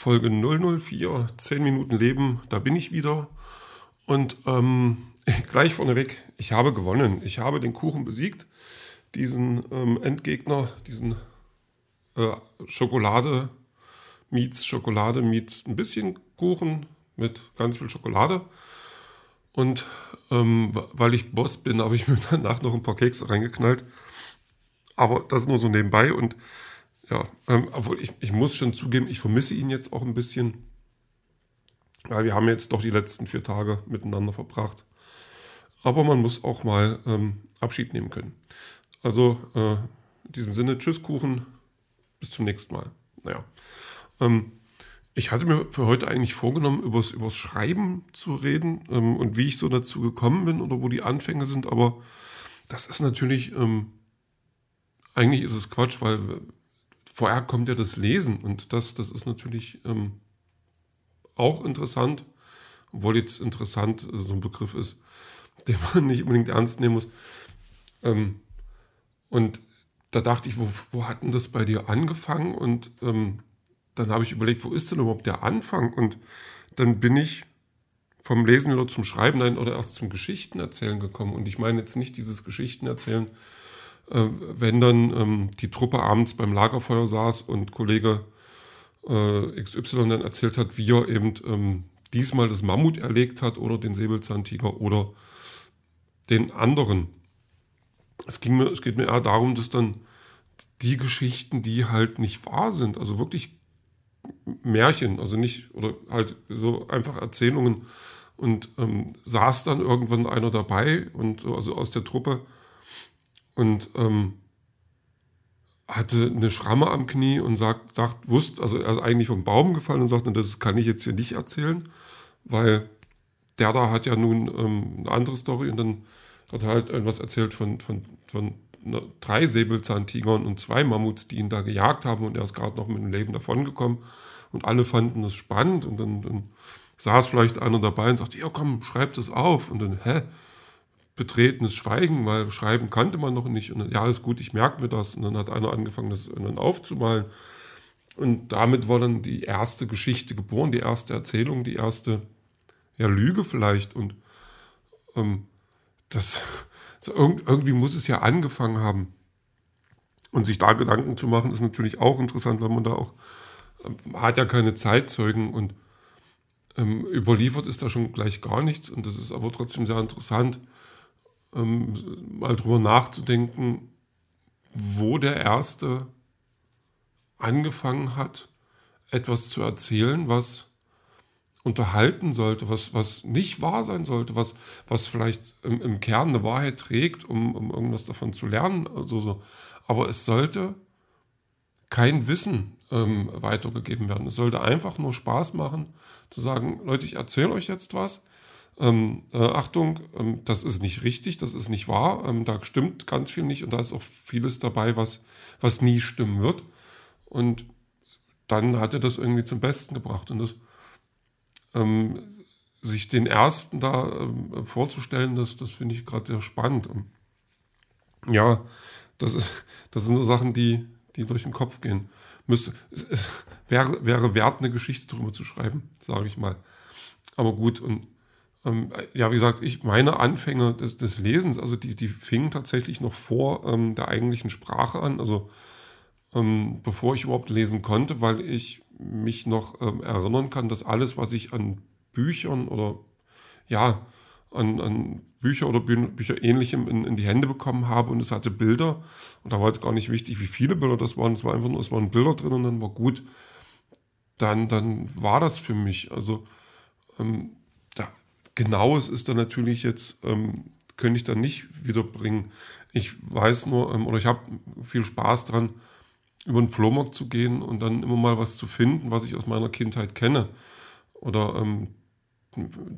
Folge 004, 10 Minuten Leben, da bin ich wieder. Und ähm, gleich vorneweg, ich habe gewonnen. Ich habe den Kuchen besiegt, diesen ähm, Endgegner, diesen äh, Schokolade meets Schokolade meets ein bisschen Kuchen mit ganz viel Schokolade. Und ähm, weil ich Boss bin, habe ich mir danach noch ein paar Kekse reingeknallt. Aber das nur so nebenbei. Und ja, ähm, obwohl ich, ich muss schon zugeben, ich vermisse ihn jetzt auch ein bisschen. Weil wir haben jetzt doch die letzten vier Tage miteinander verbracht. Aber man muss auch mal ähm, Abschied nehmen können. Also äh, in diesem Sinne, tschüss Kuchen, bis zum nächsten Mal. Naja. Ähm, ich hatte mir für heute eigentlich vorgenommen, übers, übers Schreiben zu reden ähm, und wie ich so dazu gekommen bin oder wo die Anfänge sind, aber das ist natürlich, ähm, eigentlich ist es Quatsch, weil vorher kommt ja das Lesen und das, das ist natürlich ähm, auch interessant, obwohl jetzt interessant so ein Begriff ist, den man nicht unbedingt ernst nehmen muss. Ähm, und da dachte ich, wo, wo hat denn das bei dir angefangen? Und ähm, dann habe ich überlegt, wo ist denn überhaupt der Anfang? Und dann bin ich vom Lesen wieder zum Schreiben nein, oder erst zum Geschichtenerzählen gekommen. Und ich meine jetzt nicht dieses Geschichtenerzählen, äh, wenn dann ähm, die Truppe abends beim Lagerfeuer saß und Kollege äh, XY dann erzählt hat, wie er eben ähm, diesmal das Mammut erlegt hat oder den Säbelzahntiger oder den anderen. Es, ging mir, es geht mir eher darum, dass dann die Geschichten, die halt nicht wahr sind, also wirklich Märchen, also nicht, oder halt so einfach Erzählungen. Und ähm, saß dann irgendwann einer dabei und also aus der Truppe und ähm, hatte eine Schramme am Knie und sagt, sagt, wusste, also er ist eigentlich vom Baum gefallen und sagte, das kann ich jetzt hier nicht erzählen, weil der da hat ja nun ähm, eine andere Story und dann hat er halt irgendwas erzählt von, von, von drei Säbelzahntigern und zwei Mammuts, die ihn da gejagt haben und er ist gerade noch mit dem Leben davongekommen und alle fanden das spannend und dann, dann saß vielleicht einer dabei und sagte, ja komm, schreib das auf und dann, hä? Betretenes Schweigen, weil Schreiben kannte man noch nicht und ja, ist gut, ich merke mir das und dann hat einer angefangen, das dann aufzumalen und damit war dann die erste Geschichte geboren, die erste Erzählung, die erste ja, Lüge vielleicht und ähm, das so irgendwie muss es ja angefangen haben. Und sich da Gedanken zu machen, ist natürlich auch interessant, weil man da auch, man ähm, hat ja keine Zeitzeugen und ähm, überliefert ist da schon gleich gar nichts. Und das ist aber trotzdem sehr interessant, ähm, mal drüber nachzudenken, wo der Erste angefangen hat, etwas zu erzählen, was unterhalten sollte, was, was nicht wahr sein sollte, was, was vielleicht im, im Kern eine Wahrheit trägt, um, um irgendwas davon zu lernen. Also so. Aber es sollte kein Wissen ähm, weitergegeben werden. Es sollte einfach nur Spaß machen, zu sagen, Leute, ich erzähle euch jetzt was. Ähm, äh, Achtung, ähm, das ist nicht richtig, das ist nicht wahr, ähm, da stimmt ganz viel nicht und da ist auch vieles dabei, was, was nie stimmen wird. Und dann hat er das irgendwie zum Besten gebracht. Und das ähm, sich den ersten da ähm, vorzustellen, das, das finde ich gerade sehr spannend. Ja, das, ist, das sind so Sachen, die, die durch den Kopf gehen. Müsste, es, es wäre, wäre wert, eine Geschichte darüber zu schreiben, sage ich mal. Aber gut, und ähm, ja, wie gesagt, ich meine Anfänge des, des Lesens, also die, die fingen tatsächlich noch vor ähm, der eigentlichen Sprache an, also ähm, bevor ich überhaupt lesen konnte, weil ich mich noch ähm, erinnern kann, dass alles, was ich an Büchern oder ja, an, an Bücher oder Bü Bücher ähnlichem in, in, die Hände bekommen habe und es hatte Bilder. Und da war jetzt gar nicht wichtig, wie viele Bilder das waren, es war einfach nur, es waren Bilder drin und dann war gut, dann, dann war das für mich. Also ähm, genaues ist da natürlich jetzt, ähm, könnte ich da nicht wiederbringen. Ich weiß nur, ähm, oder ich habe viel Spaß dran, über den Flohmarkt zu gehen und dann immer mal was zu finden, was ich aus meiner Kindheit kenne. Oder ähm,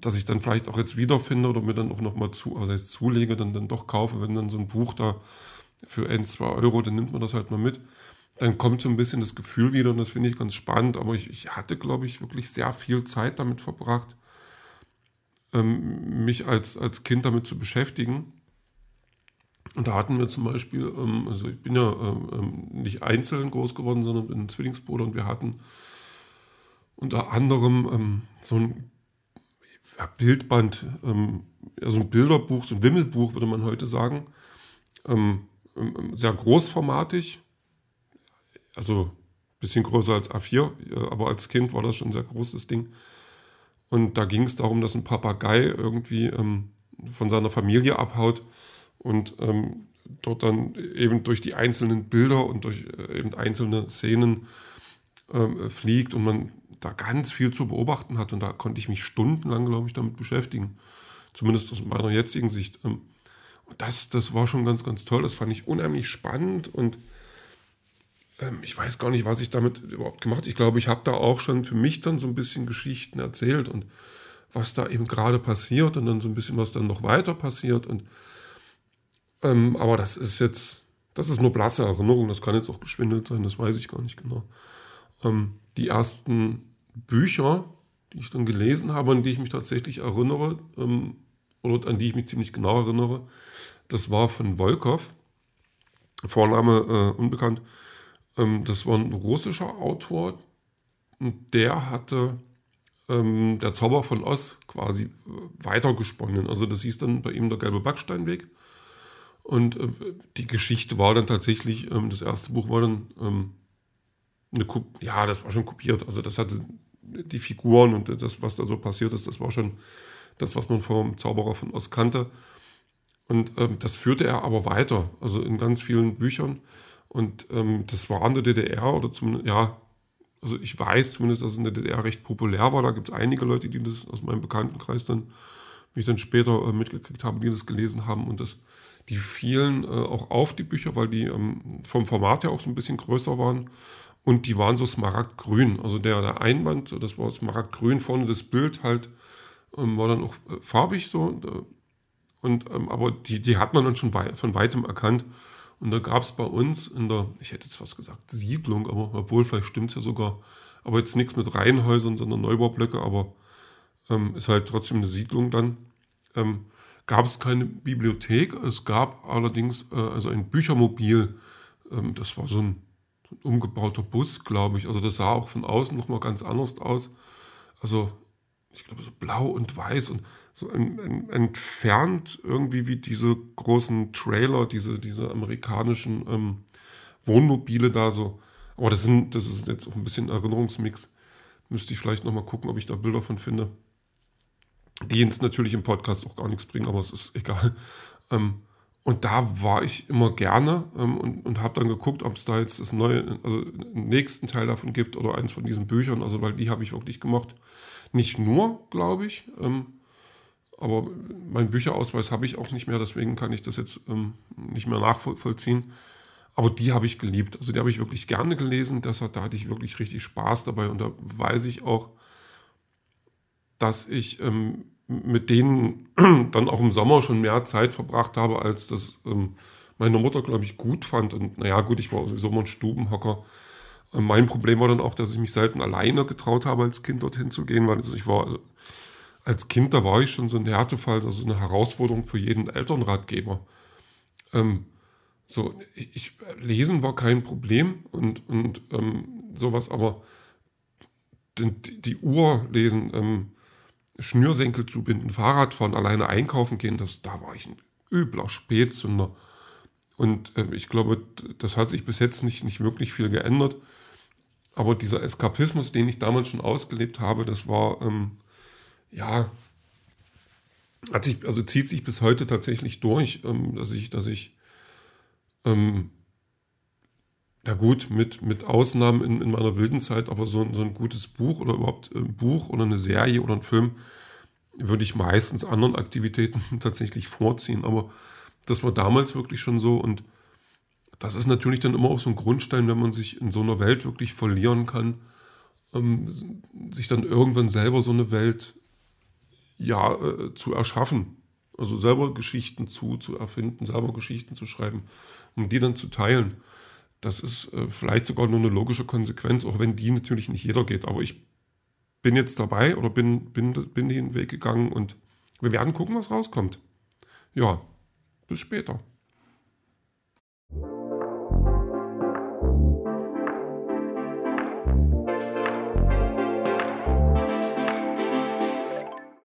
dass ich dann vielleicht auch jetzt wiederfinde oder mir dann auch nochmal zu, was heißt zulege, dann, dann doch kaufe, wenn dann so ein Buch da für ein, zwei Euro, dann nimmt man das halt mal mit. Dann kommt so ein bisschen das Gefühl wieder und das finde ich ganz spannend. Aber ich, ich hatte, glaube ich, wirklich sehr viel Zeit damit verbracht, ähm, mich als, als Kind damit zu beschäftigen. Und da hatten wir zum Beispiel, ähm, also ich bin ja ähm, ähm, nicht einzeln groß geworden, sondern bin ein Zwillingsbruder und wir hatten unter anderem ähm, so ein ja, Bildband, ähm, ja, so ein Bilderbuch, so ein Wimmelbuch, würde man heute sagen. Sehr großformatig, also ein bisschen größer als A4, aber als Kind war das schon ein sehr großes Ding. Und da ging es darum, dass ein Papagei irgendwie ähm, von seiner Familie abhaut und ähm, dort dann eben durch die einzelnen Bilder und durch äh, eben einzelne Szenen ähm, fliegt und man da ganz viel zu beobachten hat. Und da konnte ich mich stundenlang, glaube ich, damit beschäftigen. Zumindest aus meiner jetzigen Sicht. Ähm, und das, das war schon ganz, ganz toll. Das fand ich unheimlich spannend und ähm, ich weiß gar nicht, was ich damit überhaupt gemacht habe. Ich glaube, ich habe da auch schon für mich dann so ein bisschen Geschichten erzählt und was da eben gerade passiert und dann so ein bisschen, was dann noch weiter passiert. Und ähm, aber das ist jetzt, das ist nur blasse Erinnerung, das kann jetzt auch geschwindelt sein, das weiß ich gar nicht genau. Ähm, die ersten Bücher, die ich dann gelesen habe, an die ich mich tatsächlich erinnere, ähm, oder an die ich mich ziemlich genau erinnere, das war von Volkov, Vorname äh, unbekannt. Ähm, das war ein russischer Autor und der hatte ähm, der Zauber von Oz quasi äh, weitergesponnen. Also das hieß dann bei ihm der gelbe Backsteinweg. Und äh, die Geschichte war dann tatsächlich, ähm, das erste Buch war dann ähm, eine, ja, das war schon kopiert. Also das hatte die Figuren und das, was da so passiert ist, das war schon das, was man vom Zauberer von Oz kannte. Und ähm, das führte er aber weiter, also in ganz vielen Büchern. Und ähm, das war in der DDR oder zumindest, ja, also ich weiß zumindest, dass es in der DDR recht populär war. Da gibt es einige Leute, die das aus meinem Bekanntenkreis dann, wie ich dann später äh, mitgekriegt habe, die das gelesen haben. Und das, die fielen äh, auch auf, die Bücher, weil die ähm, vom Format her auch so ein bisschen größer waren. Und die waren so smaragdgrün. Also der, der Einband, das war smaragdgrün, vorne das Bild halt ähm, war dann auch äh, farbig so. Und, äh, und ähm, aber die, die hat man dann schon wei von weitem erkannt. Und da gab es bei uns in der, ich hätte jetzt was gesagt, Siedlung, aber obwohl vielleicht stimmt es ja sogar, aber jetzt nichts mit Reihenhäusern, sondern Neubaublöcke, aber ähm, ist halt trotzdem eine Siedlung dann. Ähm, gab es keine Bibliothek, es gab allerdings äh, also ein Büchermobil, ähm, das war so ein ein umgebauter Bus, glaube ich. Also das sah auch von außen nochmal ganz anders aus. Also ich glaube so blau und weiß und so ein, ein, entfernt irgendwie wie diese großen Trailer, diese, diese amerikanischen ähm, Wohnmobile da so. Aber das, sind, das ist jetzt auch ein bisschen Erinnerungsmix. Müsste ich vielleicht nochmal gucken, ob ich da Bilder von finde. Die jetzt natürlich im Podcast auch gar nichts bringen, aber es ist egal. Ähm, und da war ich immer gerne ähm, und, und habe dann geguckt, ob es da jetzt das neue, also einen nächsten Teil davon gibt oder eins von diesen Büchern, also weil die habe ich wirklich gemocht. Nicht nur, glaube ich, ähm, aber meinen Bücherausweis habe ich auch nicht mehr, deswegen kann ich das jetzt ähm, nicht mehr nachvollziehen. Aber die habe ich geliebt, also die habe ich wirklich gerne gelesen, deshalb da hatte ich wirklich richtig Spaß dabei. Und da weiß ich auch, dass ich ähm, mit denen dann auch im Sommer schon mehr Zeit verbracht habe, als das ähm, meine Mutter, glaube ich, gut fand. Und naja, gut, ich war sowieso immer ein Stubenhocker. Ähm, mein Problem war dann auch, dass ich mich selten alleine getraut habe, als Kind dorthin zu gehen, weil also ich war, also, als Kind, da war ich schon so ein Härtefall, also eine Herausforderung für jeden Elternratgeber. Ähm, so, ich, lesen war kein Problem und, und ähm, sowas, aber die, die Uhr lesen, ähm, Schnürsenkel zubinden, Fahrrad fahren, alleine einkaufen gehen, das, da war ich ein übler Spätzünder. Und äh, ich glaube, das hat sich bis jetzt nicht, nicht wirklich viel geändert. Aber dieser Eskapismus, den ich damals schon ausgelebt habe, das war, ähm, ja, hat sich, also zieht sich bis heute tatsächlich durch, ähm, dass ich, dass ich ähm, ja gut, mit, mit Ausnahmen in, in meiner wilden Zeit, aber so, so ein gutes Buch oder überhaupt ein Buch oder eine Serie oder ein Film würde ich meistens anderen Aktivitäten tatsächlich vorziehen. Aber das war damals wirklich schon so und das ist natürlich dann immer auch so ein Grundstein, wenn man sich in so einer Welt wirklich verlieren kann, ähm, sich dann irgendwann selber so eine Welt ja äh, zu erschaffen. Also selber Geschichten zu, zu erfinden, selber Geschichten zu schreiben, um die dann zu teilen. Das ist äh, vielleicht sogar nur eine logische Konsequenz, auch wenn die natürlich nicht jeder geht. Aber ich bin jetzt dabei oder bin, bin, bin den Weg gegangen und wir werden gucken, was rauskommt. Ja, bis später.